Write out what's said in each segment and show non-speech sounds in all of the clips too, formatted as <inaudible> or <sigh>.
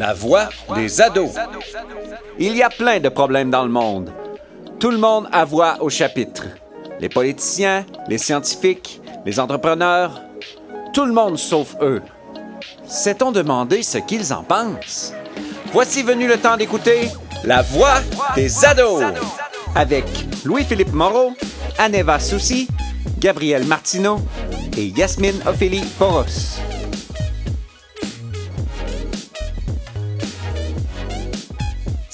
La voix des ados. Il y a plein de problèmes dans le monde. Tout le monde a voix au chapitre. Les politiciens, les scientifiques, les entrepreneurs, tout le monde sauf eux. S'est-on demandé ce qu'ils en pensent? Voici venu le temps d'écouter La voix des ados avec Louis-Philippe Moreau, Aneva Soucy, Gabriel Martineau et Yasmine Ophélie Poros.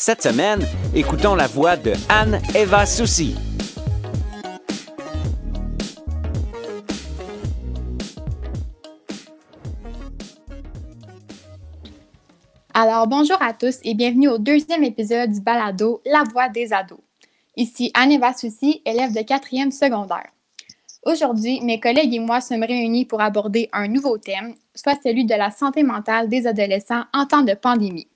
Cette semaine, écoutons la voix de Anne-Eva Soucy. Alors, bonjour à tous et bienvenue au deuxième épisode du balado La voix des ados. Ici Anne-Eva Soucy, élève de quatrième secondaire. Aujourd'hui, mes collègues et moi sommes réunis pour aborder un nouveau thème, soit celui de la santé mentale des adolescents en temps de pandémie.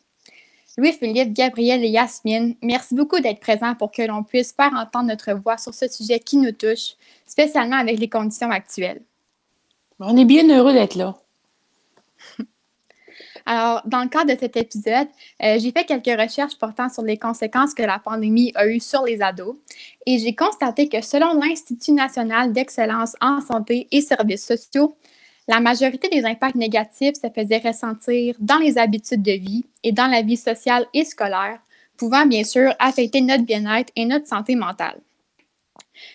Louis-Philippe, Gabriel et Yasmine, merci beaucoup d'être présents pour que l'on puisse faire entendre notre voix sur ce sujet qui nous touche, spécialement avec les conditions actuelles. On est bien heureux d'être là. <laughs> Alors, dans le cadre de cet épisode, euh, j'ai fait quelques recherches portant sur les conséquences que la pandémie a eues sur les ados et j'ai constaté que selon l'Institut national d'excellence en santé et services sociaux, la majorité des impacts négatifs se faisaient ressentir dans les habitudes de vie et dans la vie sociale et scolaire, pouvant bien sûr affecter notre bien-être et notre santé mentale.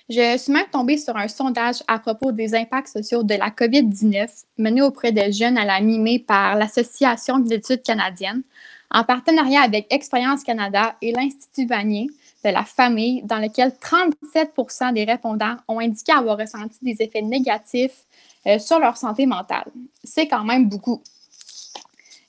Je suis même tombée sur un sondage à propos des impacts sociaux de la COVID-19 mené auprès de jeunes à la mi-mai par l'Association des études canadiennes en partenariat avec Expérience Canada et l'Institut Vanier de la famille, dans lequel 37% des répondants ont indiqué avoir ressenti des effets négatifs euh, sur leur santé mentale. C'est quand même beaucoup.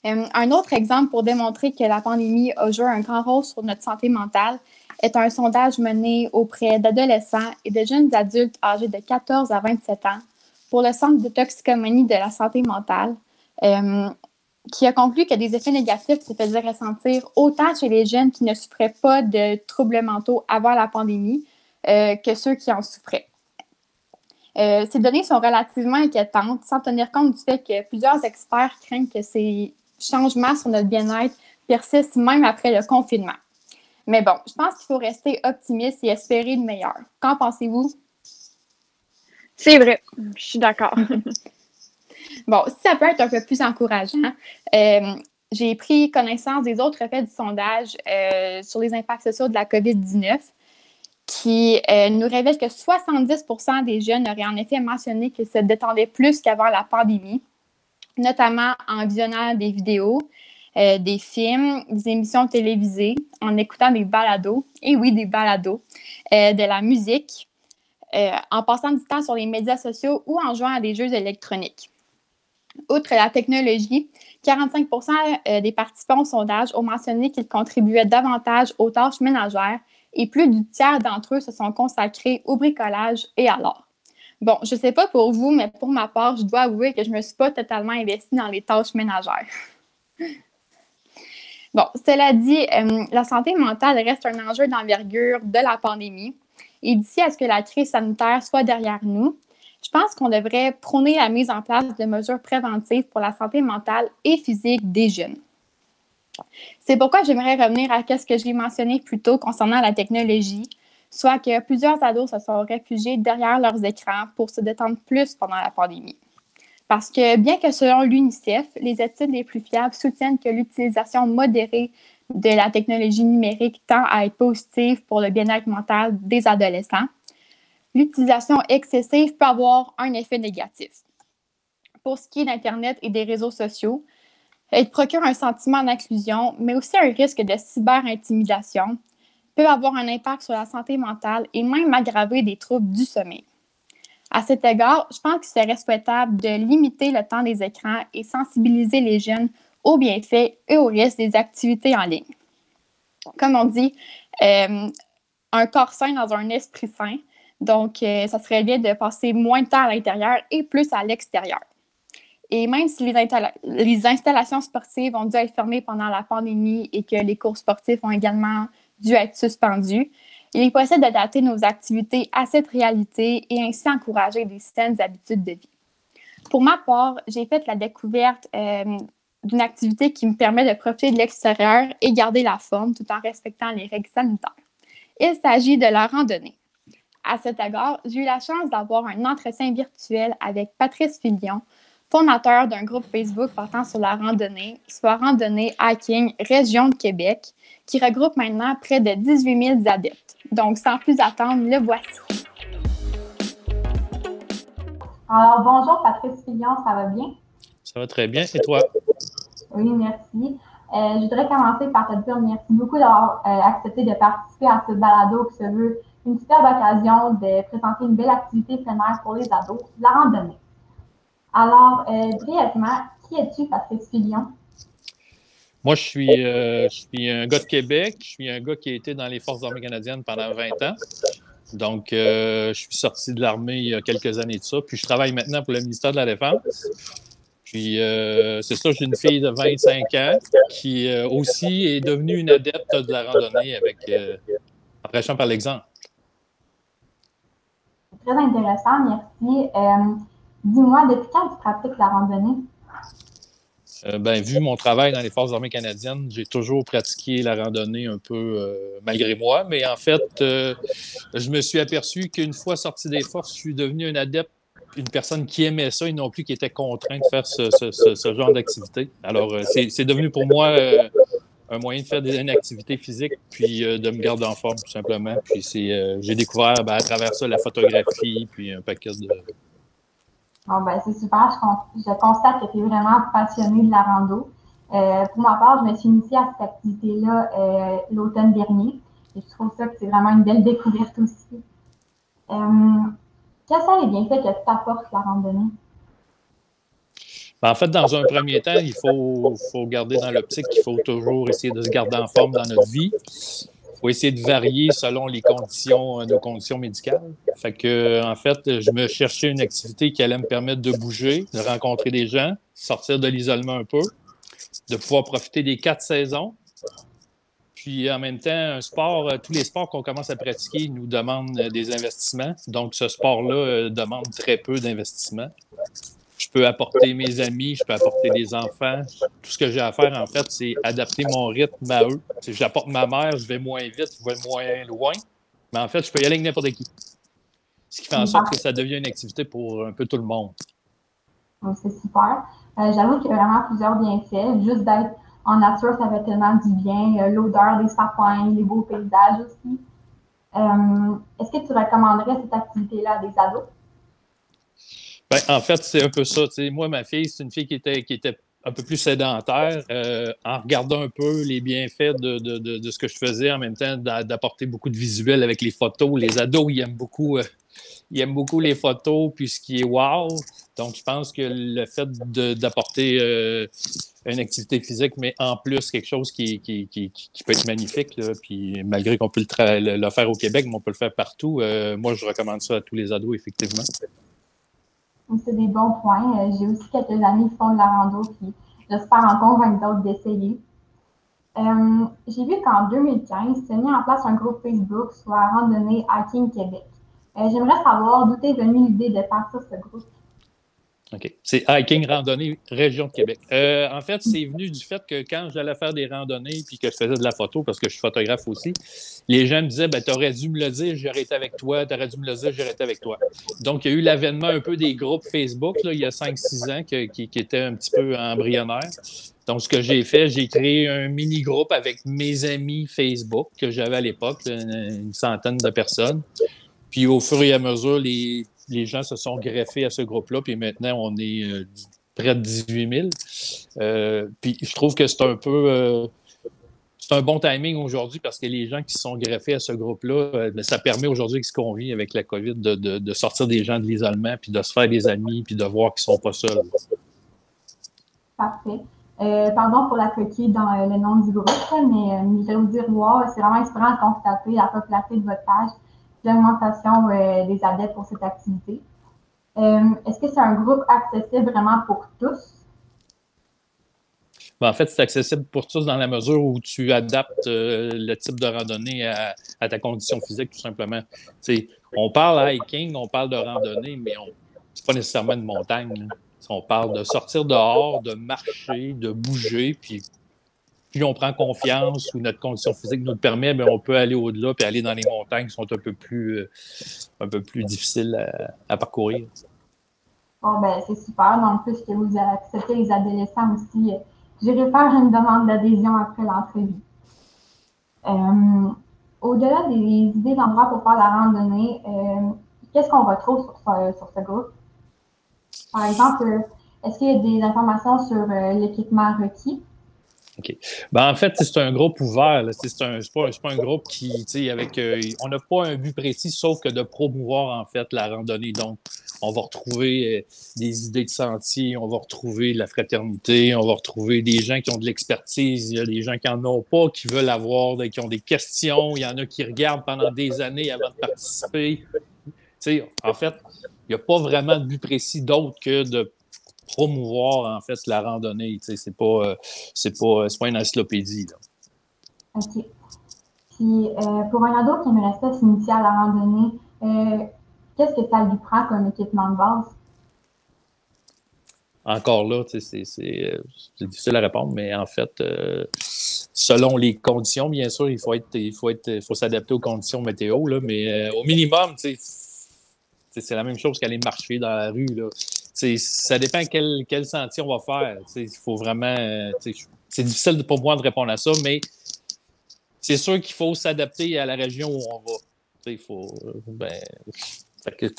Euh, un autre exemple pour démontrer que la pandémie a joué un grand rôle sur notre santé mentale est un sondage mené auprès d'adolescents et de jeunes adultes âgés de 14 à 27 ans pour le Centre de toxicomanie de la santé mentale, euh, qui a conclu que des effets négatifs se faisaient ressentir autant chez les jeunes qui ne souffraient pas de troubles mentaux avant la pandémie que ceux qui en souffraient. Euh, ces données sont relativement inquiétantes, sans tenir compte du fait que plusieurs experts craignent que ces changements sur notre bien-être persistent même après le confinement. Mais bon, je pense qu'il faut rester optimiste et espérer le meilleur. Qu'en pensez-vous? C'est vrai, je suis d'accord. <laughs> <laughs> bon, si ça peut être un peu plus encourageant, euh, j'ai pris connaissance des autres effets du sondage euh, sur les impacts sociaux de la COVID-19 qui euh, nous révèle que 70% des jeunes auraient en effet mentionné qu'ils se détendaient plus qu'avant la pandémie, notamment en visionnant des vidéos, euh, des films, des émissions télévisées, en écoutant des balados, et oui, des balados, euh, de la musique, en passant du temps sur les médias sociaux ou en jouant à des jeux électroniques. Outre la technologie, 45% des participants au sondage ont mentionné qu'ils contribuaient davantage aux tâches ménagères et plus du tiers d'entre eux se sont consacrés au bricolage et à l'art. Bon, je ne sais pas pour vous, mais pour ma part, je dois avouer que je ne me suis pas totalement investie dans les tâches ménagères. <laughs> bon, cela dit, euh, la santé mentale reste un enjeu d'envergure de la pandémie. Et d'ici à ce que la crise sanitaire soit derrière nous, je pense qu'on devrait prôner la mise en place de mesures préventives pour la santé mentale et physique des jeunes. C'est pourquoi j'aimerais revenir à ce que j'ai mentionné plus tôt concernant la technologie, soit que plusieurs ados se sont réfugiés derrière leurs écrans pour se détendre plus pendant la pandémie. Parce que bien que selon l'UNICEF, les études les plus fiables soutiennent que l'utilisation modérée de la technologie numérique tend à être positive pour le bien-être mental des adolescents, l'utilisation excessive peut avoir un effet négatif. Pour ce qui est d'Internet et des réseaux sociaux, elle procure un sentiment d'inclusion, mais aussi un risque de cyber-intimidation, peut avoir un impact sur la santé mentale et même aggraver des troubles du sommeil. À cet égard, je pense qu'il serait souhaitable de limiter le temps des écrans et sensibiliser les jeunes aux bienfaits et aux risques des activités en ligne. Comme on dit, euh, un corps sain dans un esprit sain. Donc, euh, ça serait bien de passer moins de temps à l'intérieur et plus à l'extérieur. Et même si les, installations sportives ont dû être fermées pendant la pandémie et que les cours sportifs ont également dû être suspendus, il est possible d'adapter nos activités à cette réalité et ainsi encourager des saines habitudes de vie. Pour ma part, j'ai fait la découverte euh, d'une activité qui me permet de profiter de l'extérieur et garder la forme tout en respectant les règles sanitaires. Il s'agit de la randonnée. À cet égard, j'ai eu la chance d'avoir un entretien virtuel avec Patrice Filion, fondateur d'un groupe Facebook portant sur la randonnée, soit Randonnée Hiking Région de Québec, qui regroupe maintenant près de 18 000 adeptes. Donc, sans plus attendre, le voici. Alors, bonjour Patrice Fillon, ça va bien? Ça va très bien, et toi? Oui, merci. Euh, je voudrais commencer par te dire merci beaucoup d'avoir euh, accepté de participer à ce balado qui se veut une superbe occasion de présenter une belle activité plein air pour les ados, la randonnée. Alors, euh, brièvement, qui es-tu, Patrice Fillon? Moi, je suis, je suis un gars de Québec. Je suis un gars qui a été dans les Forces armées canadiennes pendant 20 ans. Donc, je suis sorti de l'armée il y a quelques années de ça. Puis, je travaille maintenant pour le ministère de la Défense. Puis, euh, c'est ça, j'ai une fille de 25 ans qui euh, aussi est devenue une adepte de la randonnée avec, euh, en prêchant par l'exemple. Très intéressant, merci. Dis-moi, depuis quand tu pratiques la randonnée? ben, vu mon travail dans les Forces armées canadiennes, j'ai toujours pratiqué la randonnée un peu malgré moi. Mais en fait, je me suis aperçu qu'une fois sorti des forces, je suis devenu un adepte une personne qui aimait ça et non plus qui était contrainte de faire ce, genre d'activité. Alors, euh, c'est devenu pour moi euh, un moyen de faire des, une activité physique, puis euh, de me garder en forme, tout simplement. Puis j'ai découvert ben, à travers ça la photographie, puis un paquet de. Bon, ben, c'est super. Je, constate que tu es vraiment passionné de la rando. pour ma part, je me suis initiée à cette activité-là l'automne dernier. Et je trouve ça que c'est vraiment une belle découverte aussi. Quels sont les bienfaits que t'apporte la randonnée? Ben, en fait, dans un premier temps, il faut, garder dans l'optique qu'il faut toujours essayer de se garder en forme dans notre vie. Faut essayer de varier selon les conditions, nos conditions médicales. Que, en fait, je me cherchais une activité qui allait me permettre de bouger, de rencontrer des gens, sortir de l'isolement un peu, de pouvoir profiter des quatre saisons, puis en même temps, euh, tous les sports qu'on commence à pratiquer nous demandent euh, des investissements. Donc, ce sport-là euh, demande très peu d'investissement. Je peux apporter mes amis, je peux apporter des enfants. Tout ce que j'ai à faire, en fait, c'est adapter mon rythme à eux. Si j'apporte ma mère, je vais moins vite, je vais moins loin. Mais en fait, je peux y aller avec n'importe qui. Ce qui fait en sorte que ça devient une activité pour un peu tout le monde. C'est super. J'avoue qu'il y a vraiment plusieurs bienfaits. Juste d'être en nature, ça fait tellement du bien. Euh, l'odeur des sapins, les beaux paysages aussi. Euh, est-ce que tu recommanderais cette activité-là à des ados? Ben, en fait, c'est un peu ça. moi, ma fille, c'est une fille qui était, un peu plus sédentaire. Euh, en regardant un peu les bienfaits de, ce que je faisais, en même temps d'apporter beaucoup de visuels avec les photos. Les ados, ils aiment beaucoup, aiment beaucoup les photos, puis ce qui est wow. Donc, je pense que le fait d'apporter une activité physique, mais en plus quelque chose qui, peut être magnifique. puis malgré qu'on peut le, faire au Québec, mais on peut le faire partout, euh, moi, je recommande ça à tous les ados, effectivement. C'est des bons points. Euh, j'ai aussi quelques amis qui font de la rando, puis j'espère en convaincre d'autres d'essayer. Euh, j'ai vu qu'en 2015, tu as mis en place un groupe Facebook sur la randonnée Hiking Québec. J'aimerais savoir d'où est venue l'idée de partir ce groupe. OK. C'est hiking randonnée région de Québec. Euh, en fait, c'est venu du fait que quand j'allais faire des randonnées puis que je faisais de la photo, parce que je suis photographe aussi, les gens me disaient ben, Tu aurais dû me le dire, j'aurais été avec toi, tu aurais dû me le dire, j'aurais été avec toi. Donc, il y a eu l'avènement un peu des groupes Facebook là, il y a 5-6 ans qui, qui étaient un petit peu embryonnaires. Donc, ce que j'ai fait, j'ai créé un mini-groupe avec mes amis Facebook que j'avais à l'époque, une centaine de personnes. Puis au fur et à mesure, les les gens se sont greffés à ce groupe-là, puis maintenant, on est euh, près de 18 000. Euh, puis je trouve que c'est un peu. Euh, c'est un bon timing aujourd'hui parce que les gens qui sont greffés à ce groupe-là, ben, ça permet aujourd'hui, ce qu'on vit avec la COVID, de, sortir des gens de l'isolement, puis de se faire des amis, puis de voir qu'ils ne sont pas seuls. Parfait. pardon pour la coquille dans le nom du groupe, mais vous dire, wow, c'est vraiment inspirant de constater la popularité de votre page l'augmentation euh, des adeptes pour cette activité. Euh, est-ce que c'est un groupe accessible vraiment pour tous? Ben, en fait, c'est accessible pour tous dans la mesure où tu adaptes euh, le type de randonnée à, ta condition physique, tout simplement. on parle hiking, on parle de randonnée, mais ce n'est pas nécessairement une montagne. On parle de sortir dehors, de marcher, de bouger, puis plus on prend confiance ou notre condition physique nous le permet, bien, on peut aller au-delà et aller dans les montagnes qui sont un peu plus, euh, un peu plus difficiles à, parcourir. Bon, ben, c'est super. Donc, puisque vous acceptez les adolescents aussi, euh, j'irai faire une demande d'adhésion après l'entrevue. Euh, au-delà des idées d'endroits pour faire la randonnée, qu'est-ce qu'on retrouve sur ce groupe? Par exemple, est-ce qu'il y a des informations sur l'équipement requis? OK. Ben, en fait, c'est un groupe ouvert. C'est pas, pas, un groupe qui, avec. Euh, on n'a pas un but précis, sauf que de promouvoir, en fait, la randonnée. Donc, on va retrouver euh, des idées de sentiers, on va retrouver la fraternité, on va retrouver des gens qui ont de l'expertise, il y a des gens qui n'en ont pas, qui veulent avoir, qui ont des questions, il y en a qui regardent pendant des années avant de participer. en fait, il n'y a pas vraiment de but précis d'autre que de promouvoir en fait la randonnée. Tu sais, c'est pas, euh, c'est pas, euh, pas une encyclopédie. OK. Puis euh, pour un ado qui aimerait ça s'initier à la randonnée, qu'est-ce que ça lui prend comme équipement de base? Encore là, c'est, c'est, difficile à répondre, mais en fait, selon les conditions, bien sûr, il faut être, il faut être, faut s'adapter aux conditions météo, là, mais au minimum, c'est la même chose qu'aller marcher dans la rue. Là ça dépend quel, quel sentier on va faire. Il faut vraiment. C'est difficile pour moi de répondre à ça, mais c'est sûr qu'il faut s'adapter à la région où on va. Il faut. Ben,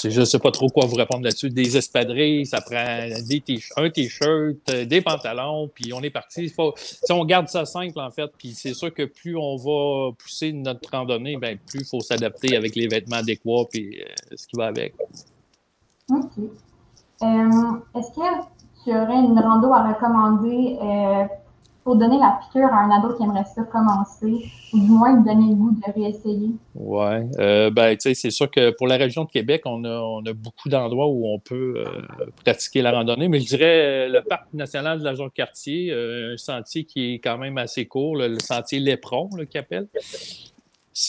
je ne sais pas trop quoi vous répondre là-dessus. Des espadrilles, ça prend des un t-shirt, des pantalons, puis on est parti. Faut, on garde ça simple, en fait, puis c'est sûr que plus on va pousser notre randonnée, ben, plus il faut s'adapter avec les vêtements adéquats euh, ce qui va avec. OK. Euh, est-ce que tu aurais une rando à recommander euh, pour donner la piqûre à un ado qui aimerait ça commencer, ou du moins lui donner le goût de réessayer? Oui. Euh, ben, tu sais, c'est sûr que pour la région de Québec, on a, beaucoup d'endroits où on peut pratiquer la randonnée, mais je dirais le Parc national de la Jean-Cartier, un sentier qui est quand même assez court, le, sentier Lépron, qui appelle.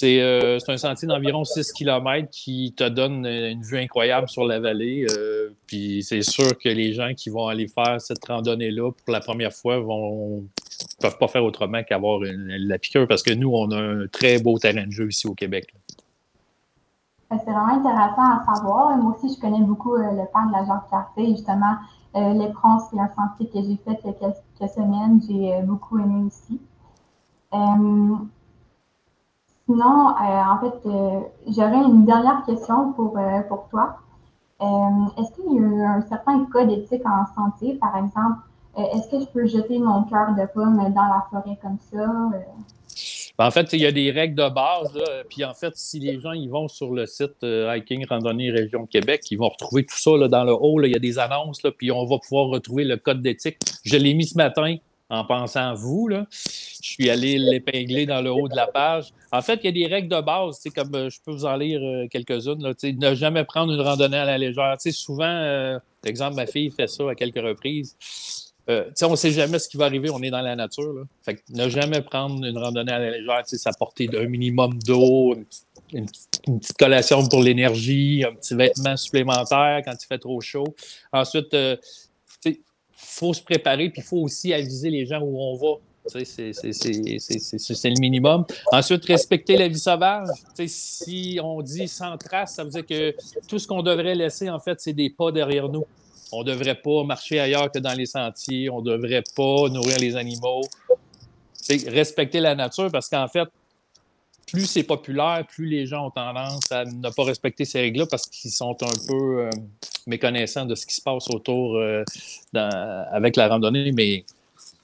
Euh, c'est un sentier d'environ 6 km qui te donne une vue incroyable sur la vallée. Euh, puis c'est sûr que les gens qui vont aller faire cette randonnée-là pour la première fois vont peuvent pas faire autrement qu'avoir la piqûre parce que nous, on a un très beau terrain de jeu ici au Québec. Ben, c'est vraiment intéressant à savoir. Moi aussi, je connais beaucoup euh, le parc de la Jacques-Cartier. Justement, l'éperon, c'est un sentier que j'ai fait il y a quelques semaines. J'ai beaucoup aimé aussi. Sinon, euh, en fait, euh, j'aurais une dernière question pour, euh, pour toi. est-ce qu'il y a un certain code éthique en santé, par exemple? est-ce que je peux jeter mon cœur de pomme dans la forêt comme ça? Ben, en fait, il y a des règles de base. Puis en fait, si les gens ils vont sur le site Hiking Randonnée Région Québec, ils vont retrouver tout ça dans le haut. il y a des annonces, là, puis on va pouvoir retrouver le code d'éthique. Je l'ai mis ce matin en pensant à vous. Là. Je suis allé l'épingler dans le haut de la page. En fait, il y a des règles de base, comme euh, je peux vous en lire euh, quelques-unes. Ne jamais prendre une randonnée à la légère. souvent, euh, exemple, ma fille fait ça à quelques reprises. on ne sait jamais ce qui va arriver, on est dans la nature. Là. Fait ne jamais prendre une randonnée à la légère, s'apporter d'un minimum d'eau, une, petite collation pour l'énergie, un petit vêtement supplémentaire quand il fait trop chaud. Ensuite, faut se préparer, puis il faut aussi aviser les gens où on va. C'est le minimum. Ensuite, respecter la vie sauvage. si on dit sans trace, ça veut dire que tout ce qu'on devrait laisser, en fait, c'est des pas derrière nous. On ne devrait pas marcher ailleurs que dans les sentiers. On ne devrait pas nourrir les animaux. respecter la nature parce qu'en fait, plus c'est populaire, plus les gens ont tendance à ne pas respecter ces règles-là parce qu'ils sont un peu euh, méconnaissants de ce qui se passe autour euh, avec la randonnée, mais il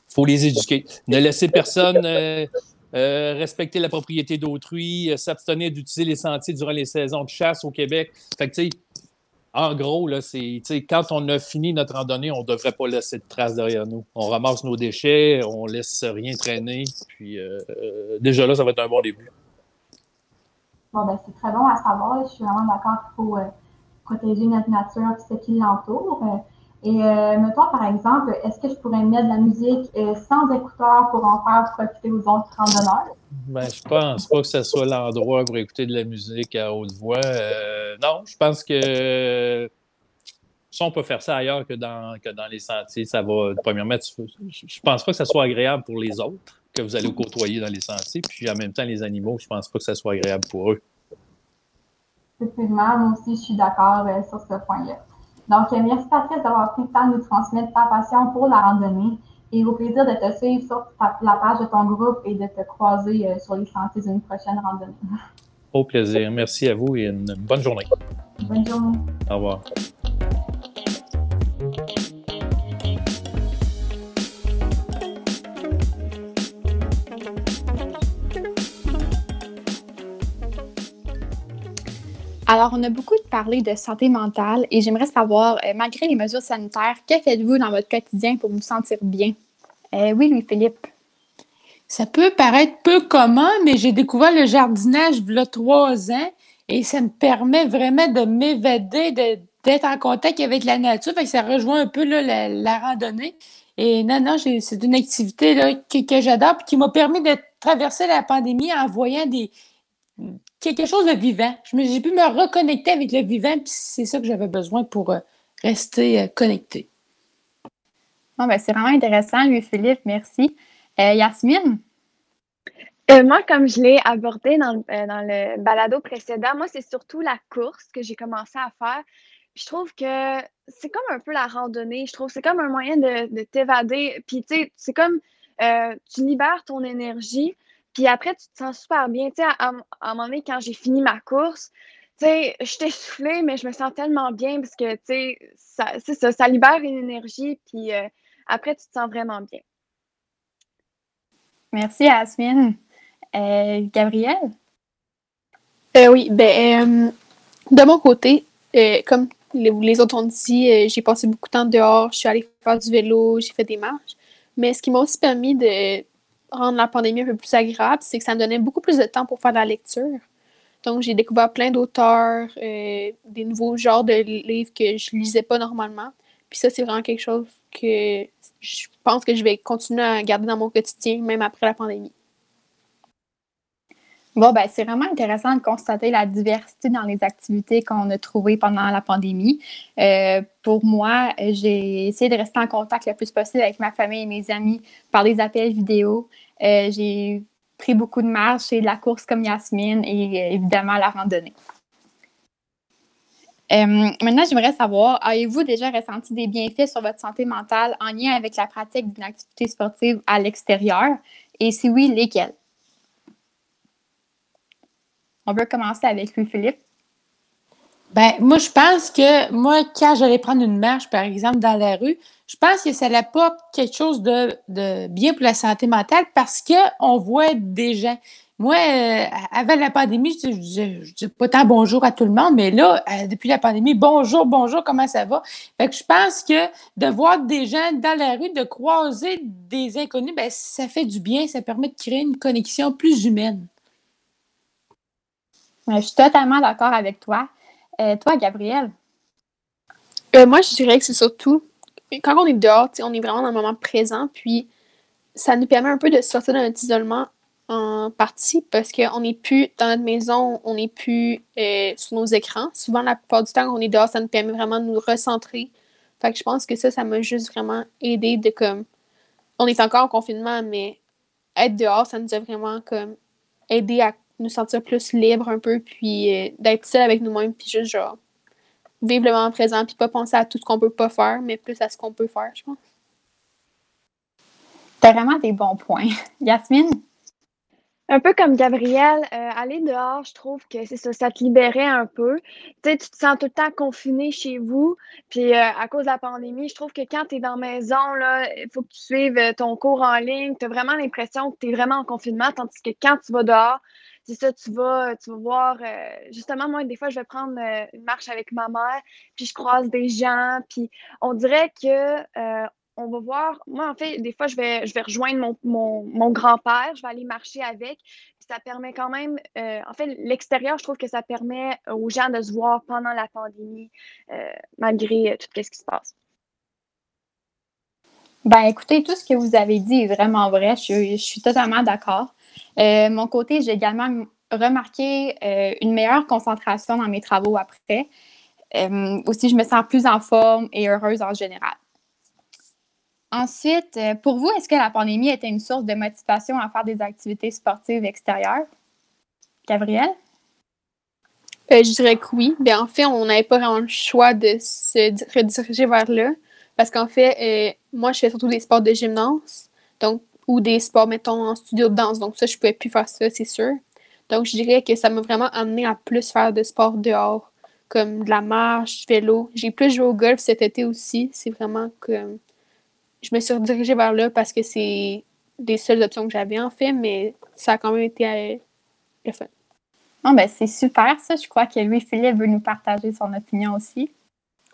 faut les éduquer. Ne laisser personne euh, respecter la propriété d'autrui, s'abstenir d'utiliser les sentiers durant les saisons de chasse au Québec. Fait que, en gros, là, c'est, quand on a fini notre randonnée, on ne devrait pas laisser de traces derrière nous. On ramasse nos déchets, on laisse rien traîner. Puis déjà là, ça va être un bon début. Bon, ben, c'est très bon à savoir. Je suis vraiment d'accord qu'il faut euh, protéger notre nature et ce qui l'entoure. Euh, et euh, mettons, par exemple, est-ce que je pourrais mettre de la musique sans écouteurs pour en faire profiter aux autres randonneurs? Ben, je pense pas que ce soit l'endroit pour écouter de la musique à haute voix. non, je pense que Si on peut faire ça ailleurs que dans, que dans les sentiers, ça va, premièrement, je ne pense pas que ça soit agréable pour les autres que vous allez côtoyer dans les sentiers, puis en même temps, les animaux, je ne pense pas que ça soit agréable pour eux. Effectivement, moi aussi, je suis d'accord euh, sur ce point-là. Donc, euh, merci Patrice d'avoir pris le temps de nous transmettre ta passion pour la randonnée et au plaisir de te suivre sur la page de ton groupe et de te croiser euh, sur les sentiers d'une prochaine randonnée. Au plaisir. Merci à vous et une bonne journée. Bonne journée. Au revoir. Alors, on a beaucoup parlé de santé mentale et j'aimerais savoir, euh, malgré les mesures sanitaires, que faites-vous dans votre quotidien pour vous sentir bien? Euh, oui, Louis-Philippe. Ça peut paraître peu commun, mais j'ai découvert le jardinage il y a trois ans et ça me permet vraiment de m'évader, d'être en contact avec la nature. Fait que ça rejoint un peu la, randonnée. Et non, non, c'est une activité que, j'adore et qui m'a permis de traverser la pandémie en voyant des, quelque chose de vivant. J'ai pu me reconnecter avec le vivant, puis c'est ça que j'avais besoin pour euh, rester euh, connecté. ben, c'est vraiment intéressant, Louis-Philippe, merci. Euh, Yasmine? moi, comme je l'ai abordé dans, le balado précédent, moi, c'est surtout la course que j'ai commencé à faire. je trouve que c'est comme un peu la randonnée. Je trouve que c'est comme un moyen de, de t'évader. Puis, tu sais, c'est comme tu libères ton énergie. Puis après, tu te sens super bien. Tu sais, à, un moment donné, quand j'ai fini ma course, tu sais, j'étais soufflée, mais je me sens tellement bien parce que, tu sais, ça, ça, ça libère une énergie. Puis euh, après, tu te sens vraiment bien. Merci, Asmine. Euh, Gabrielle? Euh, oui, ben, de mon côté, comme les, autres ont dit, j'ai passé beaucoup de temps dehors, je suis allée faire du vélo, j'ai fait des marches. Mais ce qui m'a aussi permis de rendre la pandémie un peu plus agréable, c'est que ça me donnait beaucoup plus de temps pour faire de la lecture. Donc, j'ai découvert plein d'auteurs, euh, des nouveaux genres de livres que je lisais pas normalement. Puis ça, c'est vraiment quelque chose que je pense que je vais continuer à garder dans mon quotidien, même après la pandémie. Bon, ben, c'est vraiment intéressant de constater la diversité dans les activités qu'on a trouvées pendant la pandémie. Euh, pour moi, j'ai essayé de rester en contact le plus possible avec ma famille et mes amis par des appels vidéo. Euh, j'ai pris beaucoup de marches et de la course comme Yasmine et euh, évidemment la randonnée. maintenant, j'aimerais savoir, avez-vous déjà ressenti des bienfaits sur votre santé mentale en lien avec la pratique d'une activité sportive à l'extérieur? Et si oui, lesquels? On peut commencer avec lui, Philippe. Ben, moi, je pense que moi, quand j'allais prendre une marche, par exemple, dans la rue, je pense que ça apporte quelque chose de, bien pour la santé mentale parce qu'on voit des gens. Moi, euh, avant la pandémie, je ne dis pas tant bonjour à tout le monde, mais là, euh, depuis la pandémie, bonjour, bonjour, comment ça va? Fait que je pense que de voir des gens dans la rue, de croiser des inconnus, ben, ça fait du bien, ça permet de créer une connexion plus humaine. Je suis totalement d'accord avec toi. Euh, toi, Gabrielle? Euh, moi, je dirais que c'est surtout quand on est dehors, on est vraiment dans le moment présent, puis ça nous permet un peu de sortir de notre isolement en partie parce qu'on n'est plus dans notre maison, on n'est plus euh, sur nos écrans. Souvent, la plupart du temps, on est dehors, ça nous permet vraiment de nous recentrer. Fait que je pense que ça, ça m'a juste vraiment aidé de comme. On est encore en confinement, mais être dehors, ça nous a vraiment comme aidé à nous sentir plus libres un peu, puis euh, d'être seul avec nous-mêmes, puis juste genre vivre le moment présent, puis pas penser à tout ce qu'on peut pas faire, mais plus à ce qu'on peut faire, je pense. T'as vraiment des bons points. <laughs> Yasmine? Un peu comme Gabrielle, euh, aller dehors, je trouve que c'est ça, ça te libérait un peu. Tu sais, tu te sens tout le temps confiné chez vous. Puis euh, à cause de la pandémie, je trouve que quand tu es dans la maison, là, il faut que tu suives ton cours en ligne. Tu as vraiment l'impression que tu es vraiment en confinement, tandis que quand tu vas dehors, c'est ça, tu vas, tu vas voir, euh, justement, moi, des fois, je vais prendre euh, une marche avec ma mère, puis je croise des gens, puis on dirait que euh, on va voir, moi, en fait, des fois, je vais, je vais rejoindre mon, grand-père, je vais aller marcher avec, ça permet quand même, en fait, l'extérieur, je trouve que ça permet aux gens de se voir pendant la pandémie, malgré tout ce qui se passe. Ben, écoutez, tout ce que vous avez dit est vraiment vrai. je suis totalement d'accord. Euh, mon côté, j'ai également remarqué euh, une meilleure concentration dans mes travaux après. Euh, aussi, je me sens plus en forme et heureuse en général. Ensuite, pour vous, est-ce que la pandémie était une source de motivation à faire des activités sportives extérieures? Gabrielle? Je dirais que oui. Bien, en fait, on n'avait pas vraiment le choix de se rediriger vers là. Parce qu'en fait, moi, je fais surtout des sports de gymnase. Donc, ou des sports, mettons, en studio de danse. Donc, ça, je pouvais plus faire ça, c'est sûr. Donc, je dirais que ça m'a vraiment amené à plus faire de sport dehors, comme de la marche, vélo. J'ai plus joué au golf cet été aussi. C'est vraiment que je me suis redirigée vers là parce que c'est des seules options que j'avais en fait, mais ça a quand même été euh, le fun. Bon, ben, c'est super ça. Je crois que Louis-Philippe veut nous partager son opinion aussi.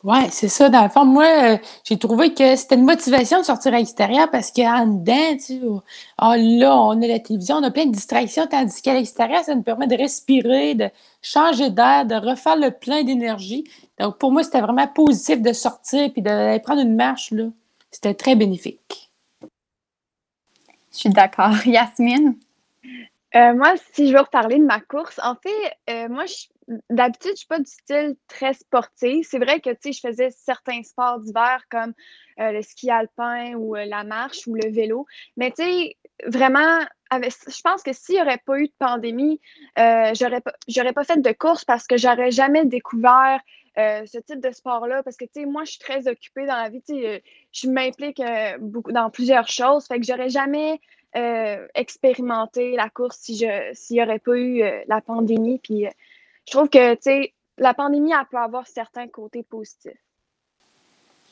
Oui, c'est ça. Dans le fond, moi, euh, j'ai trouvé que c'était une motivation de sortir à l'extérieur parce qu'en dedans, tu sais, oh, là, on a la télévision, on a plein de distractions, tandis qu'à l'extérieur, ça nous permet de respirer, de changer d'air, de refaire le plein d'énergie. Donc, pour moi, c'était vraiment positif de sortir puis d'aller prendre une marche, là. C'était très bénéfique. Je suis d'accord. <laughs> Yasmine? Euh, moi, si je veux reparler de ma course, en fait, euh, moi, d'habitude, je ne suis pas du style très sportif. C'est vrai que, tu sais, je faisais certains sports d'hiver comme euh, le ski alpin ou la marche ou le vélo. Mais, tu sais, vraiment, je pense que s'il n'y aurait pas eu de pandémie, j'aurais pas, pas fait de course parce que j'aurais jamais découvert ce type de sport-là. Parce que, tu sais, moi, je suis très occupée dans la vie. Tu sais, je m'implique beaucoup dans plusieurs choses. Fait que j'aurais jamais euh, expérimenter la course si je s'il n'y aurait pas eu euh, la pandémie. Puis euh, je trouve que, tu sais, la pandémie, elle peut avoir certains côtés positifs.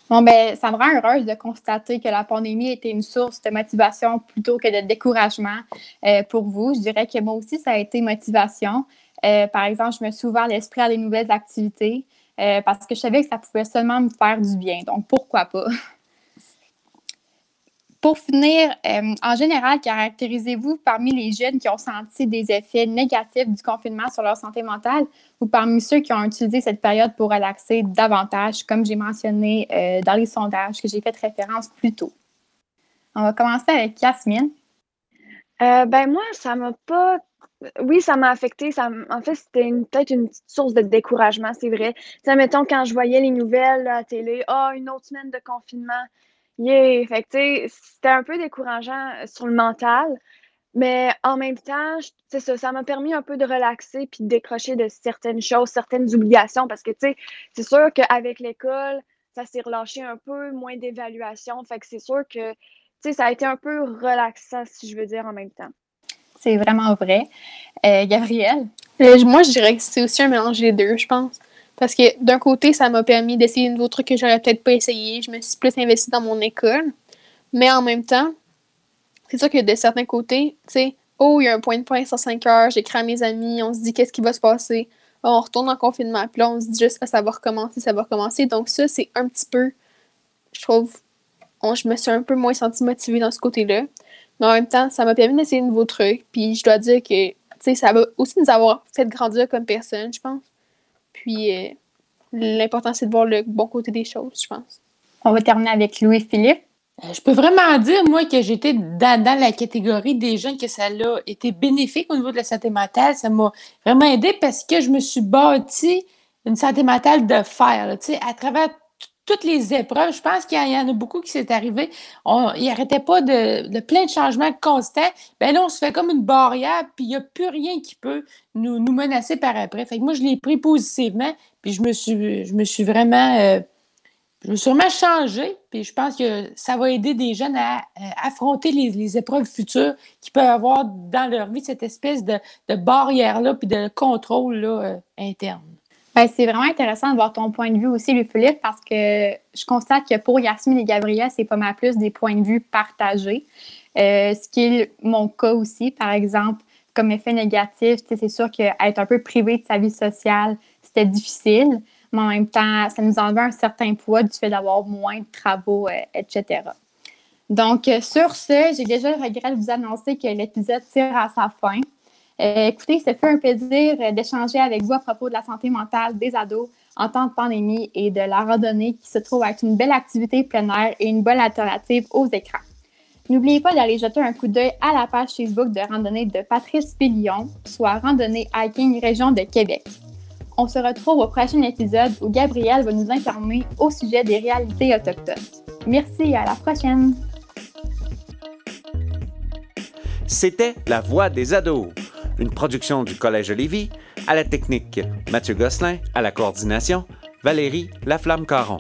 Bon, ben, ça me rend heureuse de constater que la pandémie était une source de motivation plutôt que de découragement pour vous. Je dirais que moi aussi, ça a été motivation. par exemple, je me suis ouvert l'esprit à des nouvelles activités parce que je savais que ça pouvait seulement me faire du bien. Donc, pourquoi pas? <laughs> Pour finir, euh, en général, caractérisez-vous parmi les jeunes qui ont senti des effets négatifs du confinement sur leur santé mentale ou parmi ceux qui ont utilisé cette période pour relaxer davantage, comme j'ai mentionné euh, dans les sondages que j'ai fait référence plus tôt? On va commencer avec Yasmine. Euh, ben moi, ça m'a pas oui, ça m'a affecté. Ça, en fait, c'était peut-être une source de découragement, c'est vrai. Tu mettons, quand je voyais les nouvelles à la télé, ah, une autre semaine de confinement, Yeah! Fait que, c'était un peu décourageant euh, sur le mental, mais en même temps, c'est ça, ça m'a permis un peu de relaxer puis de décrocher de certaines choses, certaines obligations parce que, tu sais, c'est sûr qu'avec l'école, ça s'est relâché un peu, moins d'évaluation. Fait que c'est sûr que, tu sais, ça a été un peu relaxant, si je veux dire, en même temps. C'est vraiment vrai. Euh, Gabrielle? Euh, moi, je dirais que c'est aussi un mélange des deux, je pense. Parce que d'un côté, ça m'a permis d'essayer de nouveaux trucs que j'aurais peut-être pas essayé. Je me suis plus investie dans mon école. Mais en même temps, c'est sûr que de certains côtés, tu sais, oh, il y a un point de presse à 5 heures, j'écris à mes amis, on se dit qu'est-ce qui va se passer? on retourne en confinement. Puis là, on se dit juste que ça va recommencer, ça va recommencer. Donc, ça, c'est un petit peu, je trouve, je me suis un peu moins sentie motivée dans ce côté-là. Mais en même temps, ça m'a permis d'essayer de nouveaux trucs. Puis je dois dire que, tu sais, ça va aussi nous avoir fait grandir comme personne, je pense. Puis euh, l'important, c'est de voir le bon côté des choses, je pense. On va terminer avec Louis-Philippe. Euh, je peux vraiment dire, moi, que j'étais dans, la catégorie des gens que ça a été bénéfique au niveau de la santé mentale. Ça m'a vraiment aidé parce que je me suis bâti une santé mentale de fer. sais, à travers toutes les épreuves, je pense qu'il y, en a beaucoup qui s'est arrivé. On, il n'arrêtait pas de, plein de changements constants. Ben là, on se fait comme une barrière, puis il n'y a plus rien qui peut nous, menacer par après. Fait que moi, je l'ai pris positivement, puis je me suis, je me suis vraiment. Euh, je me suis vraiment puis je pense que ça va aider des jeunes à, affronter les, épreuves futures qu'ils peuvent avoir dans leur vie, cette espèce de, barrière-là, puis de contrôle là, euh, interne. Ben, c'est vraiment intéressant de voir ton point de vue aussi, Louis Philippe, parce que je constate que pour Yasmine et Gabriel, c'est pas mal plus des points de vue partagés. Euh, ce qui est mon cas aussi, par exemple, comme effet négatif, c'est sûr qu'être un peu privé de sa vie sociale, c'était difficile, mais en même temps, ça nous enlevait un certain poids du fait d'avoir moins de travaux, euh, etc. Donc, euh, sur ce, j'ai déjà le regret de vous annoncer que l'épisode tire à sa fin. Euh, écoutez, ça fait un plaisir euh, d'échanger avec vous à propos de la santé mentale des ados en temps de pandémie et de la randonnée qui se trouve être une belle activité plein air et une bonne alternative aux écrans. N'oubliez pas d'aller jeter un coup d'œil à la page Facebook de randonnée de Patrice Pillon, soit Randonnée Hiking Région de Québec. On se retrouve au prochain épisode où Gabrielle va nous informer au sujet des réalités autochtones. Merci et à la prochaine! C'était La Voix des ados, une production du Collège Lévis, à la technique Mathieu Gosselin, à la coordination Valérie Laflamme-Caron.